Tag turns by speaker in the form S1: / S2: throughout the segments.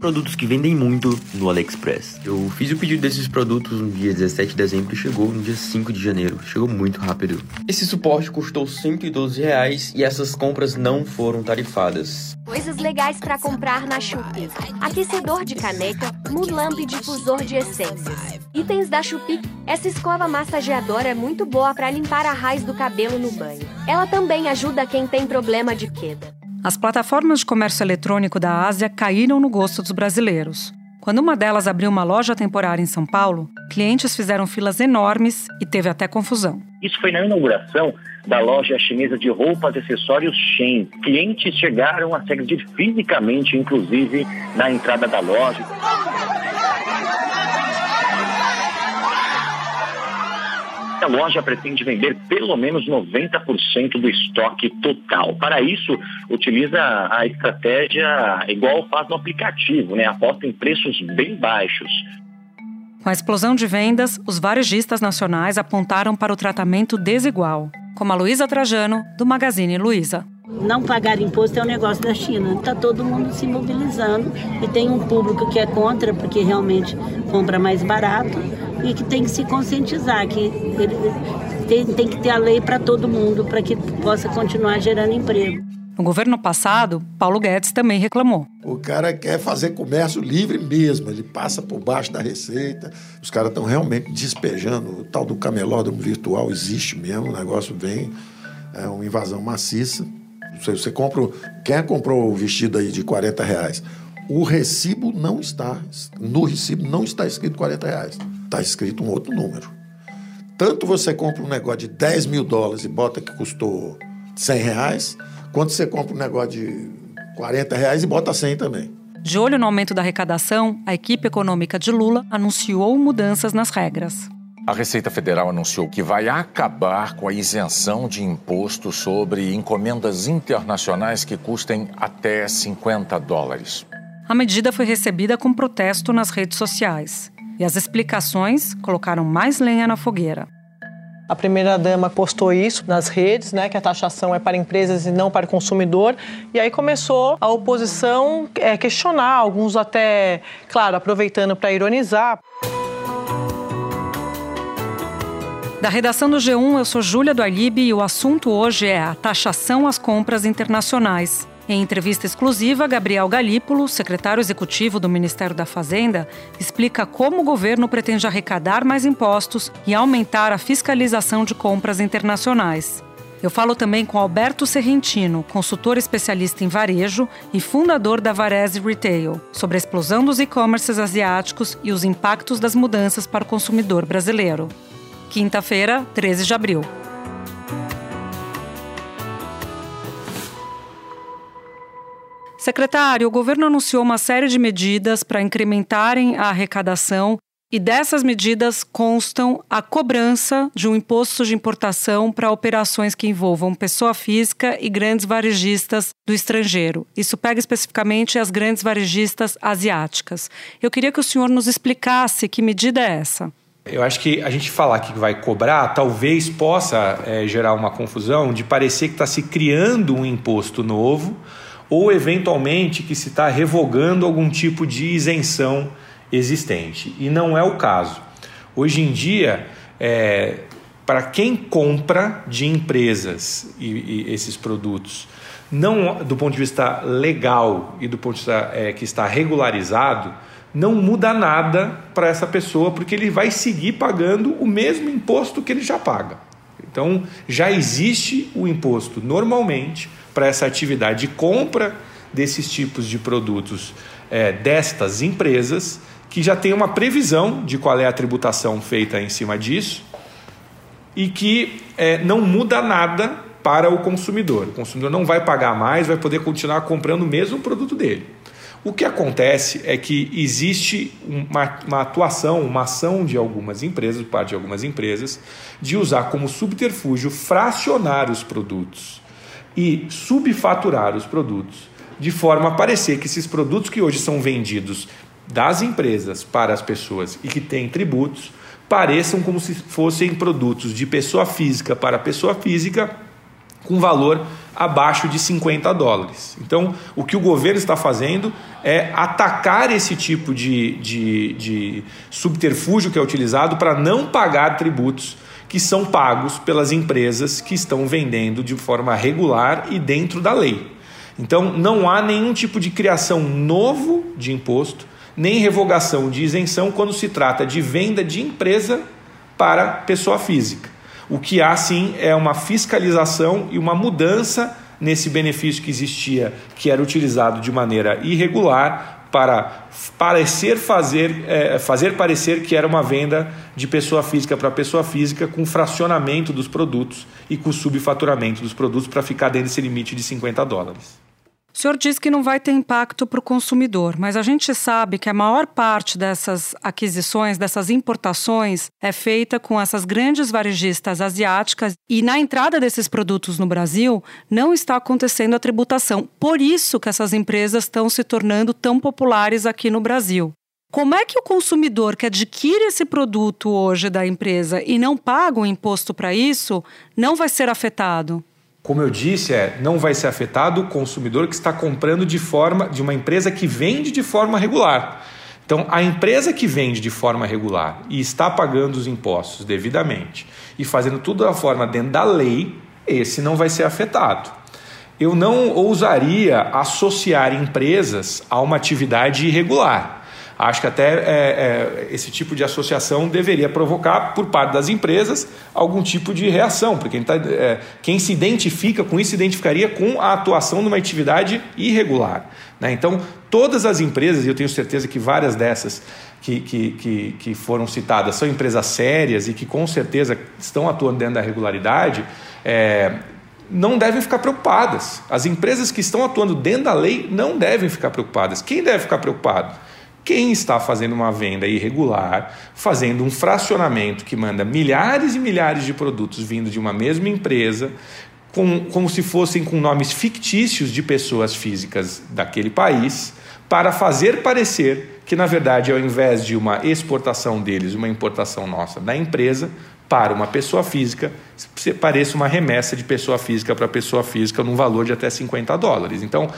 S1: Produtos que vendem muito no AliExpress. Eu fiz o pedido desses produtos no dia 17 de dezembro e chegou no dia 5 de janeiro. Chegou muito rápido. Esse suporte custou 112 reais e essas compras não foram tarifadas.
S2: Coisas legais para comprar na Shopee. Aquecedor de caneca, Mulamp e difusor de essências. Itens da Shopee. Essa escova massageadora é muito boa para limpar a raiz do cabelo no banho. Ela também ajuda quem tem problema de queda.
S3: As plataformas de comércio eletrônico da Ásia caíram no gosto dos brasileiros. Quando uma delas abriu uma loja temporária em São Paulo, clientes fizeram filas enormes e teve até confusão.
S4: Isso foi na inauguração da loja chinesa de roupas e acessórios Shein. Clientes chegaram a se agredir fisicamente, inclusive na entrada da loja. A loja pretende vender pelo menos 90% do estoque total. Para isso, utiliza a estratégia igual faz no aplicativo, né? Aposta em preços bem baixos.
S3: Com a explosão de vendas, os varejistas nacionais apontaram para o tratamento desigual, como a Luísa Trajano, do Magazine Luiza.
S5: Não pagar imposto é um negócio da China. Está todo mundo se mobilizando e tem um público que é contra, porque realmente compra mais barato e que tem que se conscientizar que ele, tem, tem que ter a lei para todo mundo para que possa continuar gerando emprego.
S3: No governo passado, Paulo Guedes também reclamou.
S6: O cara quer fazer comércio livre mesmo, ele passa por baixo da receita. Os caras estão realmente despejando. O tal do camelódromo virtual existe mesmo, o negócio vem, é uma invasão maciça. Você, você compra. Quem comprou o vestido aí de 40 reais? O recibo não está. No recibo não está escrito 40 reais. Está escrito um outro número. Tanto você compra um negócio de 10 mil dólares e bota que custou 100 reais, quanto você compra um negócio de 40 reais e bota 100 também.
S3: De olho no aumento da arrecadação, a equipe econômica de Lula anunciou mudanças nas regras.
S7: A Receita Federal anunciou que vai acabar com a isenção de imposto sobre encomendas internacionais que custem até 50 dólares.
S3: A medida foi recebida com protesto nas redes sociais. E as explicações colocaram mais lenha na fogueira.
S8: A primeira-dama postou isso nas redes, né, que a taxação é para empresas e não para consumidor. E aí começou a oposição é, questionar, alguns até, claro, aproveitando para ironizar.
S3: Da redação do G1, eu sou Júlia do e o assunto hoje é a taxação às compras internacionais. Em entrevista exclusiva, Gabriel Galípolo, secretário executivo do Ministério da Fazenda, explica como o governo pretende arrecadar mais impostos e aumentar a fiscalização de compras internacionais. Eu falo também com Alberto Serrentino, consultor especialista em varejo e fundador da Varese Retail, sobre a explosão dos e-commerces asiáticos e os impactos das mudanças para o consumidor brasileiro. Quinta-feira, 13 de abril. Secretário, o governo anunciou uma série de medidas para incrementarem a arrecadação e dessas medidas constam a cobrança de um imposto de importação para operações que envolvam pessoa física e grandes varejistas do estrangeiro. Isso pega especificamente as grandes varejistas asiáticas. Eu queria que o senhor nos explicasse que medida é essa.
S9: Eu acho que a gente falar que vai cobrar talvez possa é, gerar uma confusão de parecer que está se criando um imposto novo ou eventualmente que se está revogando algum tipo de isenção existente. E não é o caso. Hoje em dia, é, para quem compra de empresas e, e, esses produtos, não do ponto de vista legal e do ponto de vista é, que está regularizado, não muda nada para essa pessoa, porque ele vai seguir pagando o mesmo imposto que ele já paga. Então, já existe o imposto normalmente para essa atividade de compra desses tipos de produtos é, destas empresas, que já tem uma previsão de qual é a tributação feita em cima disso e que é, não muda nada para o consumidor. O consumidor não vai pagar mais, vai poder continuar comprando o mesmo produto dele. O que acontece é que existe uma, uma, atuação, uma ação de algumas empresas, por parte de algumas empresas, de usar como subterfúgio fracionar os produtos e subfaturar os produtos, de forma a parecer que esses produtos que hoje são vendidos das empresas para as pessoas e que têm tributos pareçam como se fossem produtos de pessoa física para pessoa física com valor abaixo de 50 dólares. Então, o que o governo está fazendo é atacar esse tipo de, de, de subterfúgio que é utilizado para não pagar tributos que são pagos pelas empresas que estão vendendo de forma regular e dentro da lei. Então, não há nenhum tipo de criação novo de imposto, nem revogação de isenção quando se trata de venda de empresa para pessoa física. O que há sim é uma fiscalização e uma mudança nesse benefício que existia, que era utilizado de maneira irregular para parecer fazer, é, fazer parecer que era uma venda de pessoa física para pessoa física com fracionamento dos produtos e com subfaturamento dos produtos para ficar dentro desse limite de 50 dólares.
S3: O senhor diz que não vai ter impacto para o consumidor, mas a gente sabe que a maior parte dessas aquisições, dessas importações, é feita com essas grandes varejistas asiáticas e na entrada desses produtos no Brasil não está acontecendo a tributação. Por isso que essas empresas estão se tornando tão populares aqui no Brasil. Como é que o consumidor que adquire esse produto hoje da empresa e não paga o imposto para isso não vai ser afetado?
S9: Como eu disse, é, não vai ser afetado o consumidor que está comprando de forma de uma empresa que vende de forma regular. Então, a empresa que vende de forma regular e está pagando os impostos devidamente e fazendo tudo da forma dentro da lei, esse não vai ser afetado. Eu não ousaria associar empresas a uma atividade irregular. Acho que até é, é, esse tipo de associação deveria provocar, por parte das empresas, algum tipo de reação, porque tá, é, quem se identifica com isso se identificaria com a atuação numa atividade irregular. Né? Então, todas as empresas, e eu tenho certeza que várias dessas que, que, que, que foram citadas são empresas sérias e que com certeza estão atuando dentro da regularidade, é, não devem ficar preocupadas. As empresas que estão atuando dentro da lei não devem ficar preocupadas. Quem deve ficar preocupado? Quem está fazendo uma venda irregular, fazendo um fracionamento que manda milhares e milhares de produtos vindo de uma mesma empresa, com, como se fossem com nomes fictícios de pessoas físicas daquele país, para fazer parecer que, na verdade, ao invés de uma exportação deles, uma importação nossa da empresa, para uma pessoa física, pareça uma remessa de pessoa física para pessoa física num valor de até 50 dólares. Então,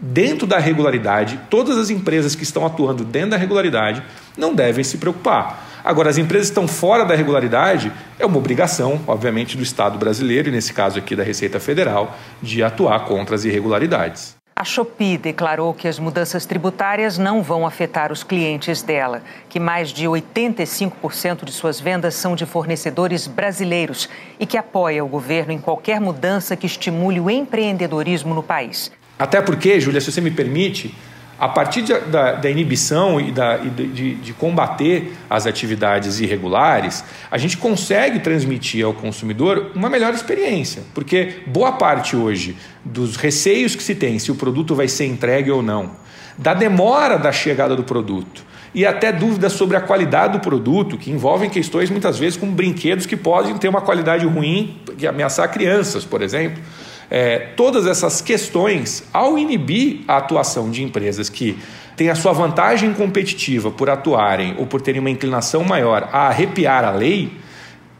S9: dentro da regularidade, todas as empresas que estão atuando dentro da regularidade não devem se preocupar. Agora, as empresas que estão fora da regularidade, é uma obrigação, obviamente, do Estado brasileiro, e nesse caso aqui da Receita Federal, de atuar contra as irregularidades.
S10: A Shopee declarou que as mudanças tributárias não vão afetar os clientes dela, que mais de 85% de suas vendas são de fornecedores brasileiros e que apoia o governo em qualquer mudança que estimule o empreendedorismo no país.
S9: Até porque, Júlia, se você me permite, a partir de, da, da, inibição e, da, e de, de, combater as atividades irregulares, a gente consegue transmitir ao consumidor uma melhor experiência. Porque boa parte hoje dos receios que se tem se o produto vai ser entregue ou não, da demora da chegada do produto e até dúvidas sobre a qualidade do produto, que envolvem questões muitas vezes com brinquedos que podem ter uma qualidade ruim, que ameaçar crianças, por exemplo. É, todas essas questões, ao inibir a atuação de empresas que têm a sua vantagem competitiva por atuarem ou por terem uma inclinação maior a arrepiar a lei,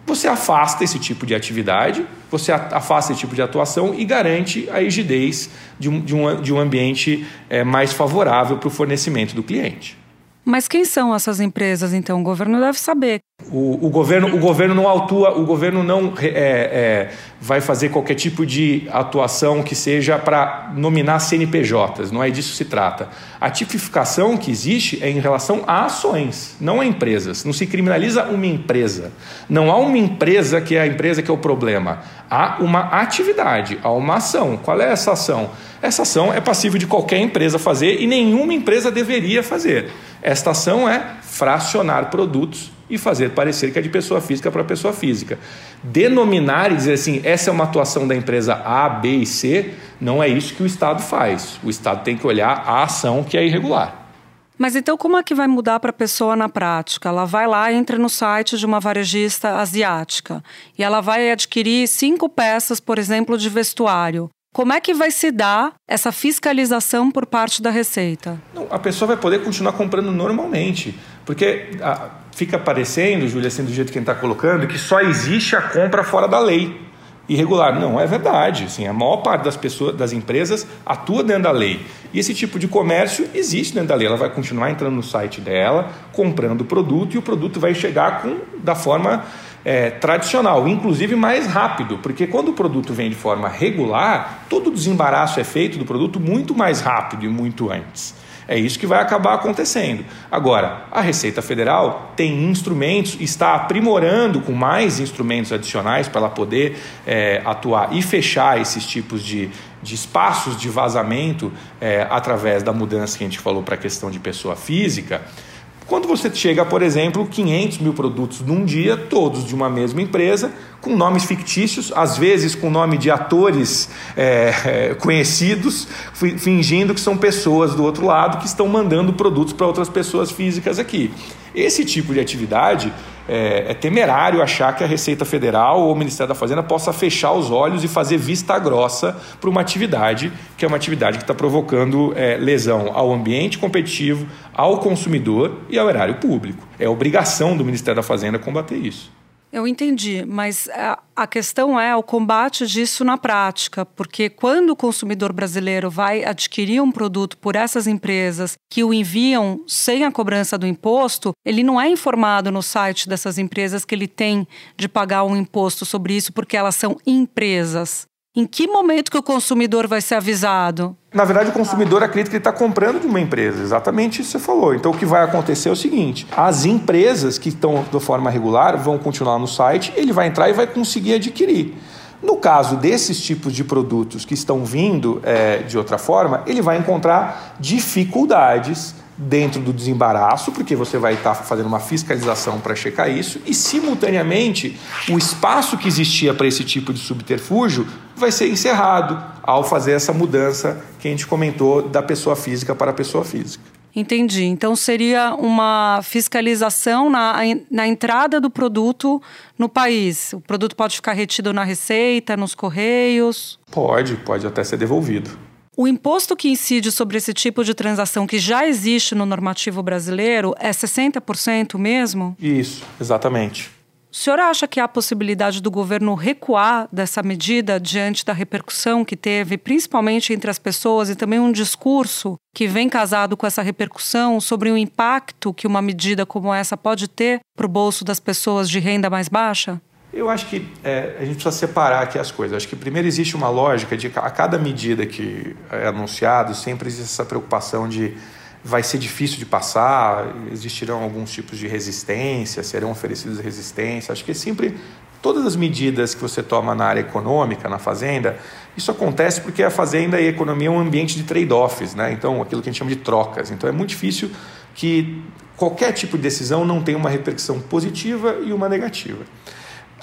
S9: você afasta esse tipo de atividade, você afasta esse tipo de atuação e garante a rigidez de um, de um, de um ambiente é, mais favorável para o fornecimento do cliente.
S3: Mas quem são essas empresas, então? O governo deve saber.
S9: O, o governo, o governo não atua, o governo não é, é, vai fazer qualquer tipo de atuação que seja para nominar CNPJs, não é disso que se trata. A tipificação que existe é em relação a ações, não a empresas. Não se criminaliza uma empresa. Não há uma empresa que é a empresa que é o problema. Há uma atividade, há uma ação. Qual é essa ação? Essa ação é passível de qualquer empresa fazer e nenhuma empresa deveria fazer. Esta ação é fracionar produtos e fazer parecer que é de pessoa física para pessoa física. Denominar e dizer assim, essa é uma atuação da empresa A, B e C, não é isso que o Estado faz. O Estado tem que olhar a ação que é irregular.
S3: Mas então como é que vai mudar para a pessoa na prática? Ela vai lá, entra no site de uma varejista asiática e ela vai adquirir cinco peças, por exemplo, de vestuário. Como é que vai se dar essa fiscalização por parte da Receita?
S9: A pessoa vai poder continuar comprando normalmente, porque a, fica parecendo, Júlia, assim, do jeito que a gente está colocando, que só existe a compra fora da lei irregular. Não, é verdade. Assim, a maior parte das pessoas, das empresas atua dentro da lei. E esse tipo de comércio existe dentro da lei. Ela vai continuar entrando no site dela, comprando o produto e o produto vai chegar com, da forma é, tradicional, inclusive mais rápido, porque quando o produto vem de forma regular, todo o desembaraço é feito do produto muito mais rápido e muito antes. É isso que vai acabar acontecendo. Agora, a Receita Federal tem instrumentos, está aprimorando com mais instrumentos adicionais para ela poder é, atuar e fechar esses tipos de, de espaços de vazamento é, através da mudança que a gente falou para a questão de pessoa física. Quando você chega, por exemplo, 500 mil produtos num dia, todos de uma mesma empresa, com nomes fictícios, às vezes com nome de atores é, conhecidos, fingindo que são pessoas do outro lado que estão mandando produtos para outras pessoas físicas aqui. Esse tipo de atividade é, é, temerário achar que a Receita Federal ou o Ministério da Fazenda possa fechar os olhos e fazer vista grossa para uma atividade que é uma atividade que está provocando é, lesão ao ambiente competitivo, ao consumidor e ao erário público. É obrigação do Ministério da Fazenda combater isso.
S3: Eu entendi, mas a questão é o combate disso na prática, porque quando o consumidor brasileiro vai adquirir um produto por essas empresas que o enviam sem a cobrança do imposto, ele não é informado no site dessas empresas que ele tem de pagar um imposto sobre isso porque elas são empresas. Em que momento que o consumidor vai ser avisado?
S9: Na verdade, o consumidor acredita que ele está comprando de uma empresa. Exatamente isso que você falou. Então, o que vai acontecer é o seguinte: as empresas que estão de forma regular vão continuar no site, ele vai entrar e vai conseguir adquirir. No caso desses tipos de produtos que estão vindo é, de outra forma, ele vai encontrar dificuldades dentro do desembaraço, porque você vai estar fazendo uma fiscalização para checar isso, e simultaneamente o espaço que existia para esse tipo de subterfúgio vai ser encerrado ao fazer essa mudança que a gente comentou da pessoa física para a pessoa física.
S3: Entendi. Então seria uma fiscalização na, na entrada do produto no país. O produto pode ficar retido na receita, nos correios?
S9: Pode, pode até ser devolvido.
S3: O imposto que incide sobre esse tipo de transação que já existe no normativo brasileiro é 60% mesmo?
S9: Isso, exatamente.
S3: O senhor acha que há possibilidade do governo recuar dessa medida diante da repercussão que teve, principalmente entre as pessoas, e também um discurso que vem casado com essa repercussão sobre o impacto que uma medida como essa pode ter para o bolso das pessoas de renda mais baixa?
S9: Eu acho que é, a gente precisa separar aqui as coisas. Acho que primeiro existe uma lógica de a cada medida que é anunciado sempre existe essa preocupação de vai ser difícil de passar, existirão alguns tipos de resistência, serão oferecidas resistência. Acho que sempre todas as medidas que você toma na área econômica, na fazenda, isso acontece porque a fazenda e a economia é um ambiente de trade-offs, né? Então, aquilo que a gente chama de trocas. Então, é muito difícil que qualquer tipo de decisão não tenha uma repercussão positiva e uma negativa.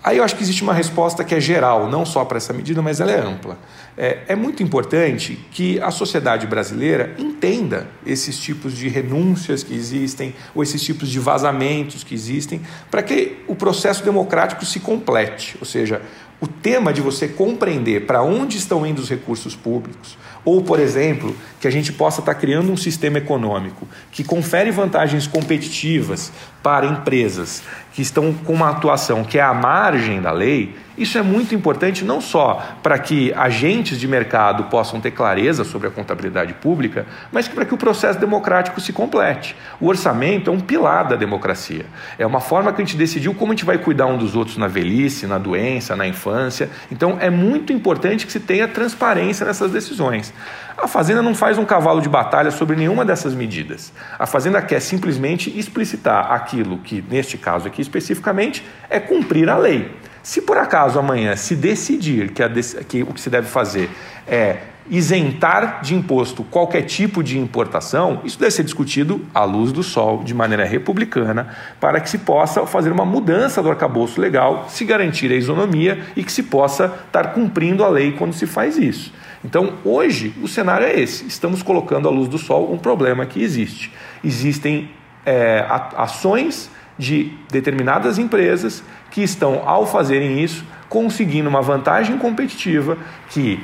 S9: Aí eu acho que existe uma resposta que é geral, não só para essa medida, mas ela é ampla. É, é, muito importante que a sociedade brasileira entenda esses tipos de renúncias que existem, ou esses tipos de vazamentos que existem, para que o processo democrático se complete. Ou seja, o tema de você compreender para onde estão indo os recursos públicos, ou, por exemplo, que a gente possa estar criando um sistema econômico que confere vantagens competitivas para empresas que estão com uma atuação que é à margem da lei, isso é muito importante não só para que agentes de mercado possam ter clareza sobre a contabilidade pública, mas para que o processo democrático se complete. O orçamento é um pilar da democracia. É uma forma que a gente decidiu como a gente vai cuidar um dos outros na velhice, na doença, na infância. Então é muito importante que se tenha transparência nessas decisões. A Fazenda não faz um cavalo de batalha sobre nenhuma dessas medidas. A Fazenda quer simplesmente explicitar aquilo que, neste caso aqui especificamente, é cumprir a lei. Se por acaso amanhã se decidir que, a, que o que se deve fazer é isentar de imposto qualquer tipo de importação, isso deve ser discutido à luz do sol, de maneira republicana, para que se possa fazer uma mudança do arcabouço legal, se garantir a isonomia e que se possa estar cumprindo a lei quando se faz isso. Então, hoje, o cenário é esse: estamos colocando à luz do sol um problema que existe. Existem é, ações de determinadas empresas que estão, ao fazerem isso, conseguindo uma vantagem competitiva que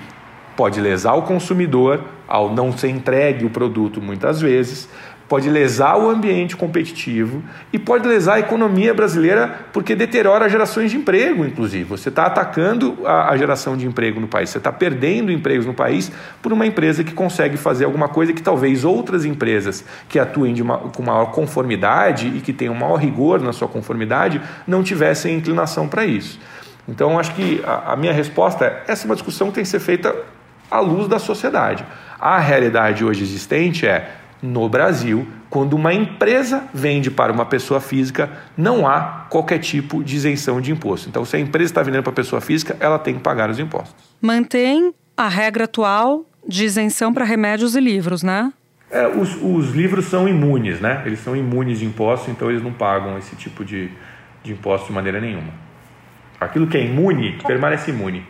S9: pode lesar o consumidor ao não ser entregue o produto muitas vezes, pode lesar o ambiente competitivo e pode lesar a economia brasileira porque deteriora gerações de emprego, inclusive. Você está atacando a, a, geração de emprego no país, você está perdendo empregos no país por uma empresa que consegue fazer alguma coisa que talvez outras empresas que atuem uma, com maior conformidade e que tenham maior rigor na sua conformidade não tivessem inclinação para isso. Então, acho que a, a minha resposta é: essa é uma discussão que tem que ser feita à luz da sociedade. A realidade hoje existente é, no Brasil, quando uma empresa vende para uma pessoa física, não há qualquer tipo de isenção de imposto. Então, se a empresa está vendendo para pessoa física, ela tem que pagar os impostos.
S3: Mantém a regra atual de isenção para remédios e livros, né?
S9: É, os, os, livros são imunes, né? Eles são imunes de imposto, então eles não pagam esse tipo de, de imposto de maneira nenhuma. Aquilo que é imune permanece imune.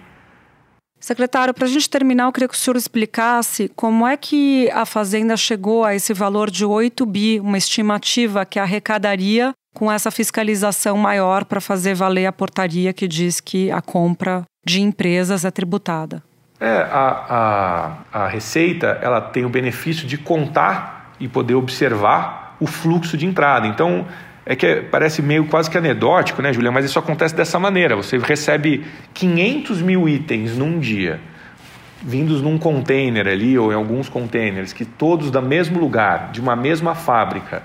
S3: Secretário, para a gente terminar, eu queria que o senhor explicasse como é que a Fazenda chegou a esse valor de 8 bi, uma estimativa que arrecadaria com essa fiscalização maior para fazer valer a portaria que diz que a compra de empresas é tributada.
S9: É, a, a, a Receita ela tem o benefício de contar e poder observar o fluxo de entrada. Então, é que parece meio quase que anedótico, né, Julia? Mas isso acontece dessa maneira. Você recebe 500 mil itens num dia, vindos num container ali, ou em alguns containers, que todos da mesmo lugar, de uma mesma fábrica,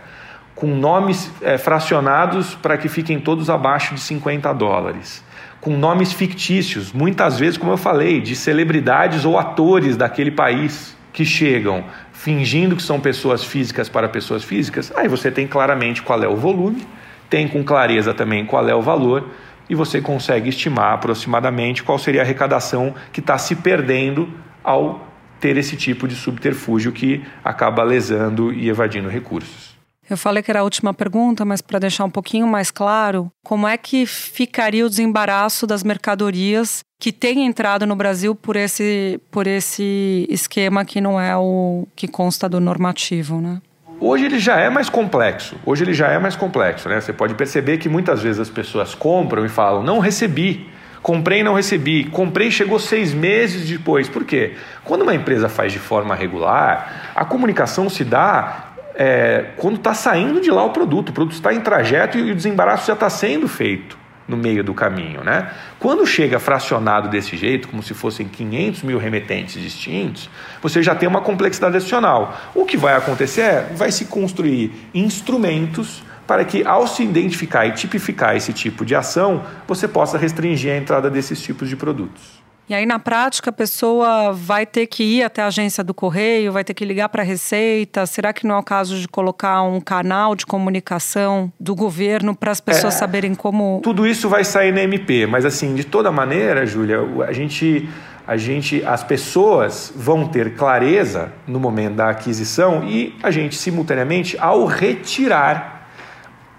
S9: com nomes é, fracionados para que fiquem todos abaixo de 50 dólares. Com nomes fictícios, muitas vezes, como eu falei, de celebridades ou atores daquele país que chegam fingindo que são pessoas físicas para pessoas físicas, aí você tem claramente qual é o volume, tem com clareza também qual é o valor e você consegue estimar aproximadamente qual seria a arrecadação que está se perdendo ao ter esse tipo de subterfúgio que acaba lesando e evadindo recursos.
S3: Eu falei que era a última pergunta, mas para deixar um pouquinho mais claro, como é que ficaria o desembaraço das mercadorias que têm entrado no Brasil por esse, por esse esquema que não é o que consta do normativo, né?
S9: Hoje ele já é mais complexo. Hoje ele já é mais complexo, né? Você pode perceber que muitas vezes as pessoas compram e falam: não recebi, comprei e não recebi, comprei e chegou seis meses depois. Por quê? Quando uma empresa faz de forma regular, a comunicação se dá é, quando está saindo de lá o produto, o produto está em trajeto e o desembaraço já está sendo feito no meio do caminho. Né? Quando chega fracionado desse jeito, como se fossem 500 mil remetentes distintos, você já tem uma complexidade adicional. O que vai acontecer é, vai se construir instrumentos para que, ao se identificar e tipificar esse tipo de ação, você possa restringir a entrada desses tipos de produtos.
S3: E aí, na prática, a pessoa vai ter que ir até a agência do correio, vai ter que ligar para a Receita. Será que não é o caso de colocar um canal de comunicação do governo para as pessoas é, saberem como.
S9: Tudo isso vai sair na MP, mas assim, de toda maneira, Júlia, a gente. A gente, as pessoas vão ter clareza no momento da aquisição e a gente simultaneamente ao retirar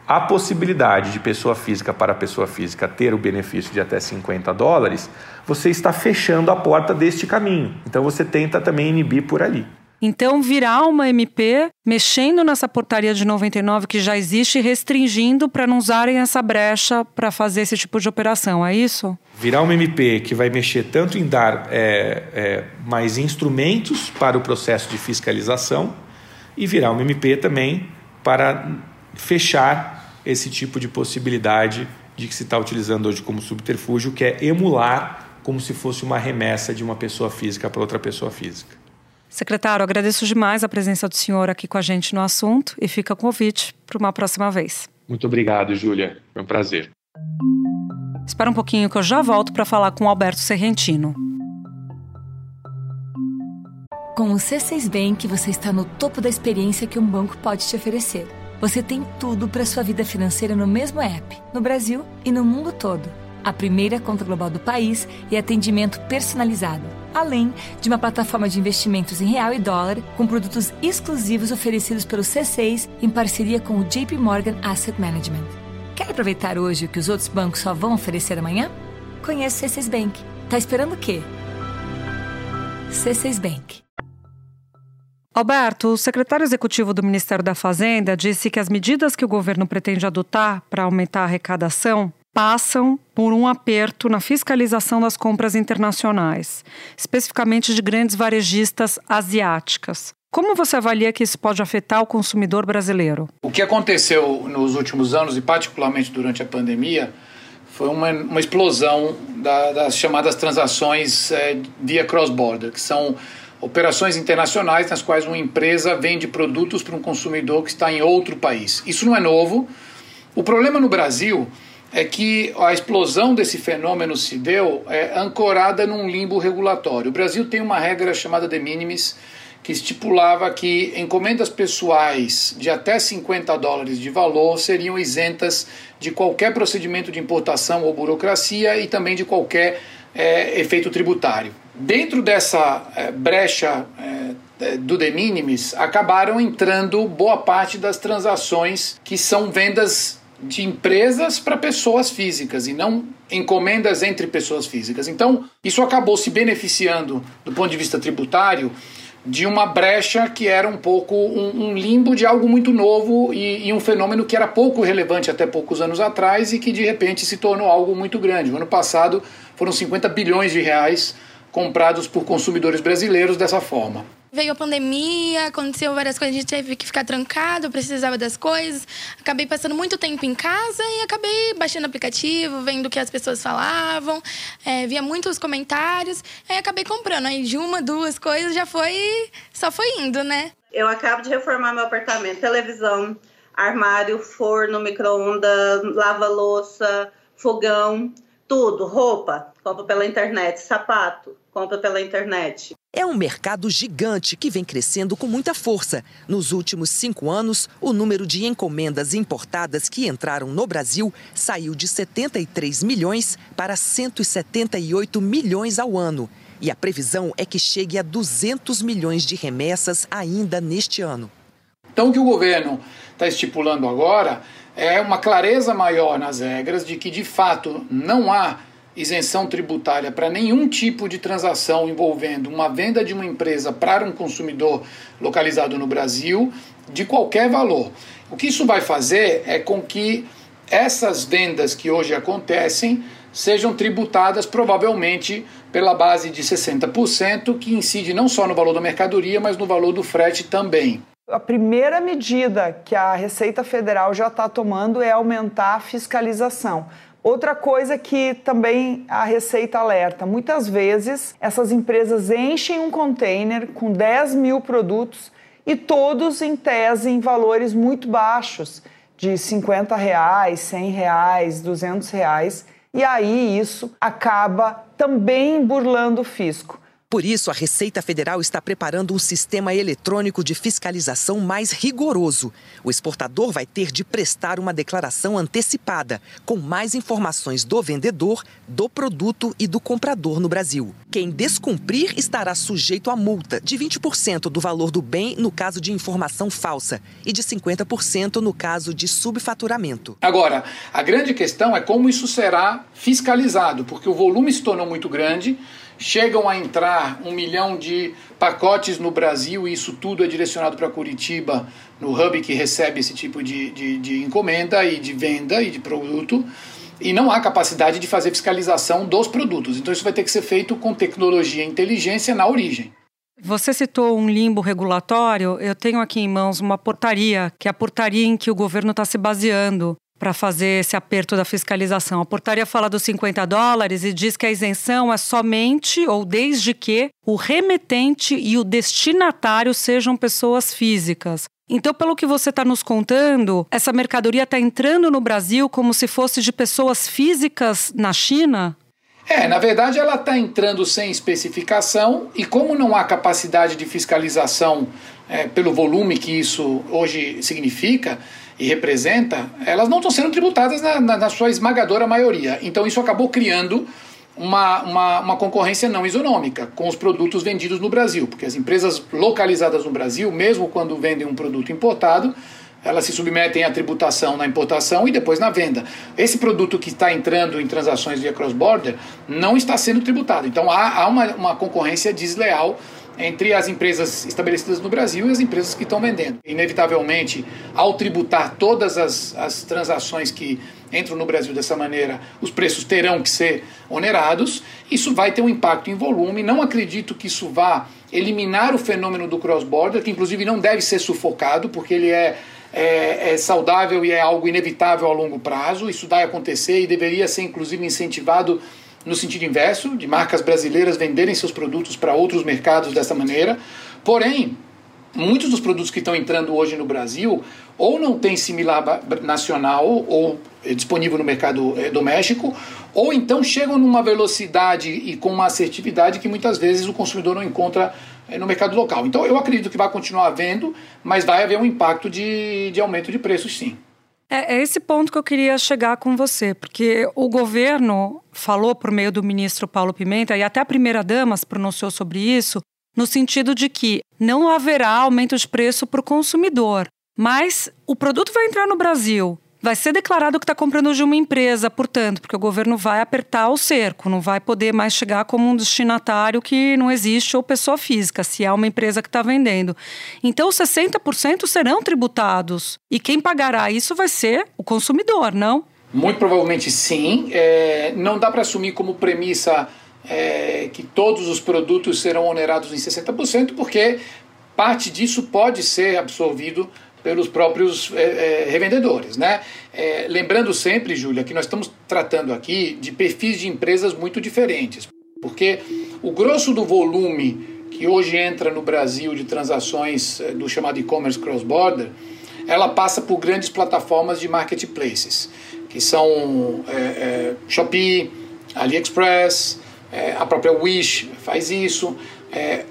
S9: a possibilidade de pessoa física para pessoa física ter o benefício de até 50 dólares, você está fechando a porta deste caminho. Então você tenta também inibir por ali.
S3: Então, virar uma MP mexendo nessa portaria de 99 que já existe, restringindo para não usarem essa brecha para fazer esse tipo de operação, é isso?
S9: Virar uma MP que vai mexer tanto em dar é, é, mais instrumentos para o processo de fiscalização e virar uma MP também para fechar esse tipo de possibilidade de que se está utilizando hoje como subterfúgio, que é emular como se fosse uma remessa de uma pessoa física para outra pessoa física.
S3: Secretário, agradeço demais a presença do senhor aqui com a gente no assunto e fica o convite para uma próxima vez.
S9: Muito obrigado, Júlia. Foi um prazer.
S3: Espera um pouquinho que eu já volto para falar com o Alberto Serrentino.
S11: Com o C6 Bank, você está no topo da experiência que um banco pode te oferecer você tem tudo para sua vida financeira no mesmo app, no Brasil e no mundo todo. A primeira conta global do país e atendimento personalizado, além de uma plataforma de investimentos em real e dólar com produtos exclusivos oferecidos pelo C6 em parceria com o JP Morgan Asset Management. Quer aproveitar hoje o que os outros bancos só vão oferecer amanhã? Conheça o C6 Bank. Tá esperando o quê? C6 Bank.
S3: Alberto, o secretário executivo do Ministério da Fazenda disse que as medidas que o governo pretende adotar para aumentar a arrecadação passam por um aperto na fiscalização das compras internacionais, especificamente de grandes varejistas asiáticas. Como você avalia que isso pode afetar o consumidor brasileiro?
S12: O que aconteceu nos últimos anos, e particularmente durante a pandemia, foi uma, uma explosão da, das chamadas transações é, via cross-border, que são operações internacionais nas quais uma empresa vende produtos para um consumidor que está em outro país. Isso não é novo. O problema no Brasil que a explosão desse fenômeno se deu é, ancorada num limbo regulatório. O Brasil tem uma regra chamada de minimis que estipulava que encomendas pessoais de até 50 dólares de valor seriam isentas de qualquer procedimento de importação ou burocracia e também de qualquer é, efeito tributário. Dentro dessa é, brecha é, do de minimis, acabaram entrando boa parte das transações que são vendas de empresas para pessoas físicas e não encomendas entre pessoas físicas. Então, isso acabou se beneficiando do ponto de vista tributário de uma brecha que era um pouco um, um limbo de algo muito novo e, e, um fenômeno que era pouco relevante até poucos anos atrás e que de repente se tornou algo muito grande. No ano passado foram 50 bilhões de reais comprados por consumidores brasileiros dessa forma.
S13: Veio a pandemia, aconteceu várias coisas, a gente teve que ficar trancado, precisava das coisas. Acabei passando muito tempo em casa e acabei baixando aplicativo, vendo o que as pessoas falavam, é, via muitos comentários, aí acabei comprando. Aí de uma, duas coisas já foi, só foi indo, né?
S14: Eu acabo de reformar meu apartamento, televisão, armário, forno, micro-ondas, lava-louça, fogão, tudo, roupa, compra pela internet, sapato, compra pela internet.
S15: É um mercado gigante que vem crescendo com muita força. Nos últimos cinco anos, o número de encomendas importadas que entraram no Brasil saiu de 73 milhões para 178 milhões ao ano. E a previsão é que chegue a 200 milhões de remessas ainda neste ano.
S12: Então, o que o governo está estipulando agora é uma clareza maior nas regras de que, de fato, não há isenção tributária para nenhum tipo de transação envolvendo uma venda de uma empresa para um consumidor localizado no Brasil de qualquer valor. O que isso vai fazer é com que essas vendas que hoje acontecem sejam tributadas provavelmente pela base de 60%, que incide não só no valor da mercadoria, mas no valor do frete também.
S16: A primeira medida que a Receita Federal já está tomando é aumentar a fiscalização. Outra coisa que também a Receita alerta: muitas vezes essas empresas enchem um container com 10 mil produtos e todos em tese em valores muito baixos, de 50 reais, 100 reais, 200 reais, e aí isso acaba também burlando o fisco.
S15: Por isso, a Receita Federal está preparando um sistema eletrônico de fiscalização mais rigoroso. O exportador vai ter de prestar uma declaração antecipada, com mais informações do vendedor, do produto e do comprador no Brasil. Quem descumprir estará sujeito a multa de 20% do valor do bem no caso de informação falsa e de 50% no caso de subfaturamento.
S12: Agora, a grande questão é como isso será fiscalizado, porque o volume se tornou muito grande chegam a entrar um milhão de pacotes no Brasil e isso tudo é direcionado para Curitiba, no hub que recebe esse tipo de, de, de, encomenda e de venda e de produto. E não há capacidade de fazer fiscalização dos produtos. Então, isso vai ter que ser feito com tecnologia e inteligência na origem.
S3: Você citou um limbo regulatório. Eu tenho aqui em mãos uma portaria, que é a portaria em que o governo está se baseando para fazer esse aperto da fiscalização. A portaria fala dos 50 dólares e diz que a isenção é somente ou desde que o remetente e o destinatário sejam pessoas físicas. Então, pelo que você está nos contando, essa mercadoria está entrando no Brasil como se fosse de pessoas físicas na China?
S12: É, na verdade ela está entrando sem especificação e como não há capacidade de fiscalização é, pelo volume que isso hoje significa, e representa, elas não estão sendo tributadas na, na, na, sua esmagadora maioria. Então isso acabou criando uma, uma, uma, concorrência não isonômica com os produtos vendidos no Brasil, porque as empresas localizadas no Brasil, mesmo quando vendem um produto importado, elas se submetem à tributação na importação e depois na venda. Esse produto que está entrando em transações via cross-border não está sendo tributado. Então há, há uma, uma concorrência desleal entre as empresas estabelecidas no Brasil e as empresas que estão vendendo. Inevitavelmente, ao tributar todas as, as transações que entram no Brasil dessa maneira, os preços terão que ser onerados. Isso vai ter um impacto em volume. Não acredito que isso vá eliminar o fenômeno do cross-border, que inclusive não deve ser sufocado, porque ele é, é, é, saudável e é algo inevitável a longo prazo. Isso vai acontecer e deveria ser inclusive incentivado no sentido inverso, de marcas brasileiras venderem seus produtos para outros mercados dessa maneira. Porém, muitos dos produtos que estão entrando hoje no Brasil ou não tem similar nacional ou é disponível no mercado é, doméstico, ou então chegam numa velocidade e com uma assertividade que muitas vezes o consumidor não encontra é, no mercado local. Então eu acredito que vai continuar havendo, mas vai haver um impacto de, de aumento de preços sim.
S3: É, é esse ponto que eu queria chegar com você, porque o governo falou por meio do ministro Paulo Pimenta, e até a primeira-dama se pronunciou sobre isso, no sentido de que não haverá aumento de preço para o consumidor. Mas o produto vai entrar no Brasil, vai ser declarado que está comprando de uma empresa, portanto, porque o governo vai apertar o cerco, não vai poder mais chegar como um destinatário que não existe ou pessoa física, se é uma empresa que está vendendo. Então, 60% serão tributados. E quem pagará isso vai ser o consumidor, não?
S12: Muito provavelmente sim. É, não dá para assumir como premissa é, que todos os produtos serão onerados em 60%, porque parte disso pode ser absorvido pelos próprios é, é, revendedores. Né? É, lembrando sempre, Júlia, que nós estamos tratando aqui de perfis de empresas muito diferentes, porque o grosso do volume que hoje entra no Brasil de transações é, do chamado e-commerce cross-border, ela passa por grandes plataformas de marketplaces, que são é, é, Shopee, AliExpress, a própria Wish faz isso.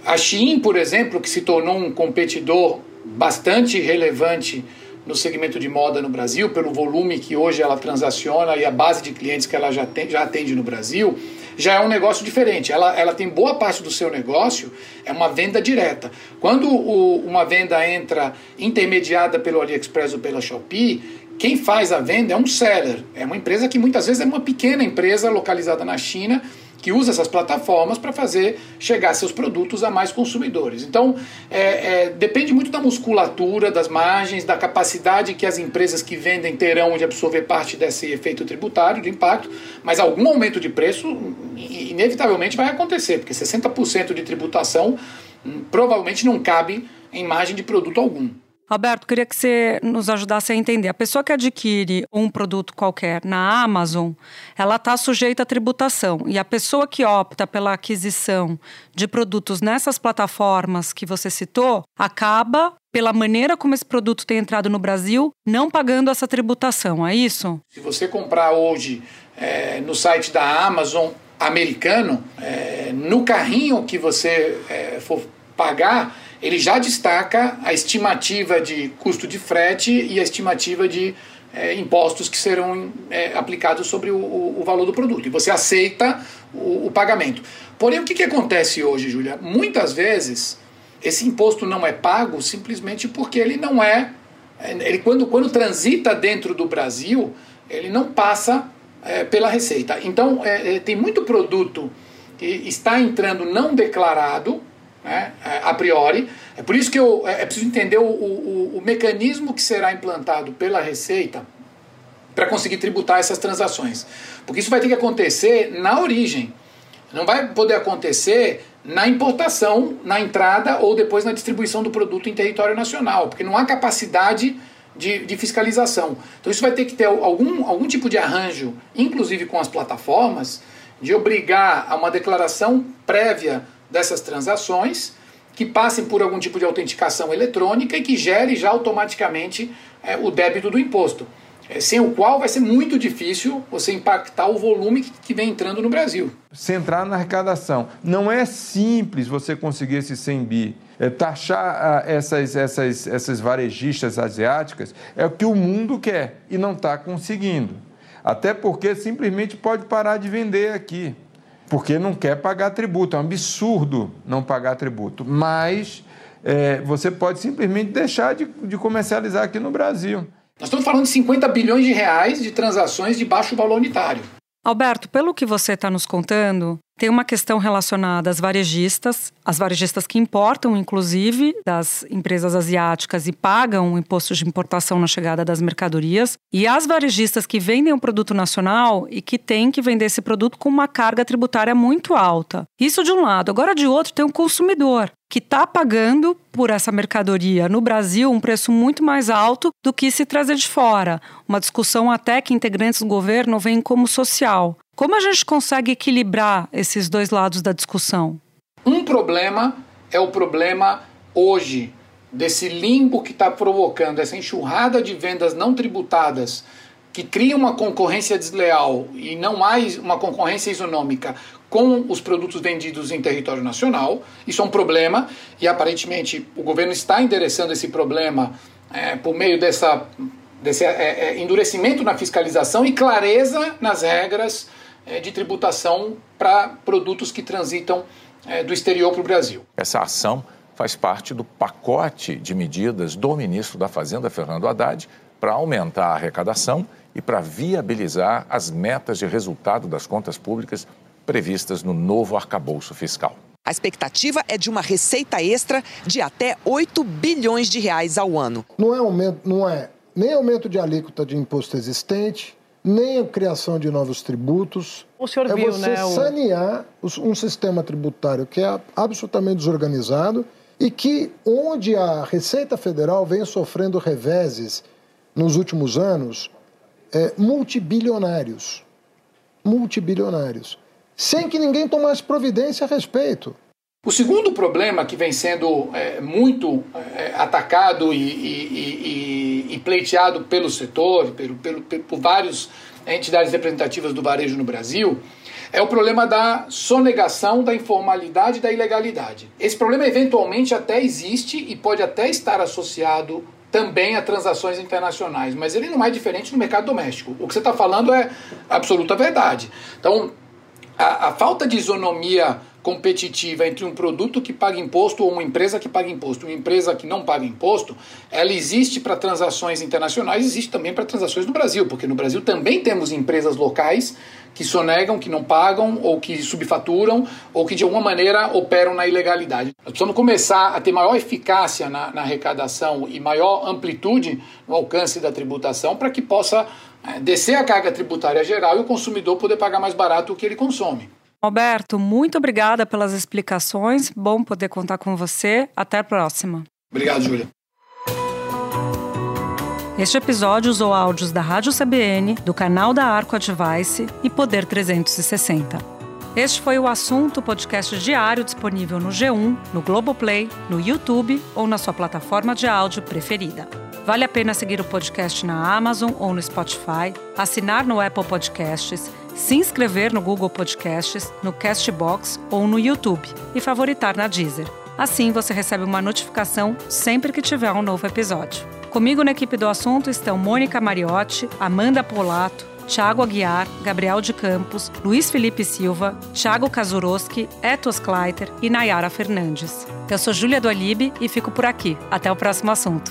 S12: a Shein, por exemplo, que se tornou um competidor bastante relevante no segmento de moda no Brasil, pelo volume que hoje ela transaciona e a base de clientes que ela já, tem, já atende no Brasil, já é um negócio diferente. Ela, ela tem boa parte do seu negócio, é uma venda direta. Quando o, uma venda entra intermediada pelo AliExpress ou pela Shopee, quem faz a venda é um seller, é uma empresa que muitas vezes é uma pequena empresa localizada na China que usa essas plataformas para fazer chegar seus produtos a mais consumidores. Então, é, é, depende muito da musculatura, das margens, da capacidade que as empresas que vendem terão de absorver parte desse efeito tributário, de impacto, mas algum aumento de preço inevitavelmente vai acontecer, porque 60% de tributação hum, provavelmente não cabe em margem de produto algum.
S3: Alberto, queria que você nos ajudasse a entender. A pessoa que adquire um produto qualquer na Amazon, ela está sujeita à tributação. E a pessoa que opta pela aquisição de produtos nessas plataformas que você citou, acaba, pela maneira como esse produto tem entrado no Brasil, não pagando essa tributação. É isso?
S12: Se você comprar hoje é, no site da Amazon americano, é, no carrinho que você é, for pagar ele já destaca a estimativa de custo de frete e a estimativa de é, impostos que serão é, aplicados sobre o, o, valor do produto. E você aceita o, o pagamento. Porém, o que, que acontece hoje, Júlia? Muitas vezes esse imposto não é pago simplesmente porque ele não é. é ele, quando, quando transita dentro do Brasil, ele não passa é, pela receita. Então, é tem muito produto que está entrando não declarado né, é, a priori. É por isso que eu, é, é preciso entender o, o, o mecanismo que será implantado pela Receita para conseguir tributar essas transações. Porque isso vai ter que acontecer na origem. Não vai poder acontecer na importação, na entrada ou depois na distribuição do produto em território nacional, porque não há capacidade de, de, fiscalização. Então isso vai ter que ter algum, algum tipo de arranjo, inclusive com as plataformas, de obrigar a uma declaração prévia dessas transações que passem por algum tipo de autenticação eletrônica e que gere já automaticamente é, o débito do imposto. É, sem o qual vai ser muito difícil você impactar o volume que, que vem entrando no Brasil.
S17: Centrar na arrecadação. Não é simples você conseguir esse 100 bi. É, taxar ah, essas, essas, essas varejistas asiáticas é o que o mundo quer e não está conseguindo. Até porque simplesmente pode parar de vender aqui porque não quer pagar tributo. É um absurdo não pagar tributo. Mas é, você pode simplesmente deixar de, de comercializar aqui no Brasil.
S12: Nós estamos falando de 50 bilhões de reais de transações de baixo valor unitário.
S3: Alberto, pelo que você está nos contando, Tem uma questão relacionada às varejistas, as varejistas que importam, inclusive, das empresas asiáticas e pagam o imposto de importação na chegada das mercadorias, e as varejistas que vendem o produto nacional e que têm que vender esse produto com uma carga tributária muito alta. Isso de um lado. Agora, de outro, tem o consumidor, que está pagando por essa mercadoria no Brasil um preço muito mais alto do que se trazer de fora. Uma discussão até que integrantes do governo veem como social. Como a gente consegue equilibrar esses dois lados da discussão?
S12: Um problema é o problema hoje desse limbo que está provocando essa enxurrada de vendas não tributadas que cria uma concorrência desleal e não mais uma concorrência isonômica com os produtos vendidos em território nacional. Isso é um problema e aparentemente o governo está endereçando esse problema é, por meio dessa, desse é, é, endurecimento na fiscalização e clareza nas regras de tributação para produtos que transitam é, do exterior para o Brasil.
S7: Essa ação faz parte do pacote de medidas do ministro da Fazenda, Fernando Haddad, para aumentar a arrecadação e para viabilizar as metas de resultado das contas públicas previstas no novo arcabouço fiscal.
S15: A expectativa é de uma receita extra de até 8 bilhões de reais ao ano.
S18: Não é, aumento, não é nem aumento de alíquota de imposto existente, nem a criação de novos tributos.
S8: O senhor
S18: é
S8: viu,
S18: você
S8: né? O...
S18: sanear um sistema tributário que é absolutamente desorganizado e que onde a Receita Federal vem sofrendo reveses nos últimos anos é, multibilionários. Multibilionários. Sem que ninguém tomasse providência a respeito.
S12: O segundo problema que vem sendo é, muito é, atacado e, e, e, e, pleiteado pelo setor, pelo, pelo, por várias entidades representativas do varejo no Brasil, é o problema da sonegação da informalidade e da ilegalidade. Esse problema eventualmente até existe e pode até estar associado também a transações internacionais, mas ele não é diferente no mercado doméstico. O que você está falando é absoluta verdade. Então, a, a falta de isonomia competitiva entre um produto que paga imposto ou uma empresa que paga imposto, uma empresa que não paga imposto, ela existe para transações internacionais, existe também para transações no Brasil, porque no Brasil também temos empresas locais que sonegam, que não pagam, ou que subfaturam, ou que de alguma maneira operam na ilegalidade. Nós precisamos começar a ter maior eficácia na, na arrecadação e maior amplitude no alcance da tributação para que possa é, descer a carga tributária geral e o consumidor poder pagar mais barato o que ele consome.
S3: Alberto, muito obrigada pelas explicações. Bom poder contar com você. Até a próxima.
S12: Obrigado, Júlia.
S3: Este episódio usou áudios da Rádio CBN, do canal da Arco Advice e Poder 360. Este foi o assunto podcast diário disponível no G1, no Globoplay, no YouTube ou na sua plataforma de áudio preferida. Vale a pena seguir o podcast na Amazon ou no Spotify, assinar no Apple Podcasts se inscrever no Google Podcasts, no Castbox ou no YouTube e favoritar na Deezer. Assim você recebe uma notificação sempre que tiver um novo episódio. Comigo na equipe do assunto estão Mônica Mariotti, Amanda Polato, Tiago Aguiar, Gabriel de Campos, Luiz Felipe Silva, Thiago Kazuroski, Etos Kleiter e Nayara Fernandes. Eu sou Júlia do e fico por aqui. Até o próximo assunto.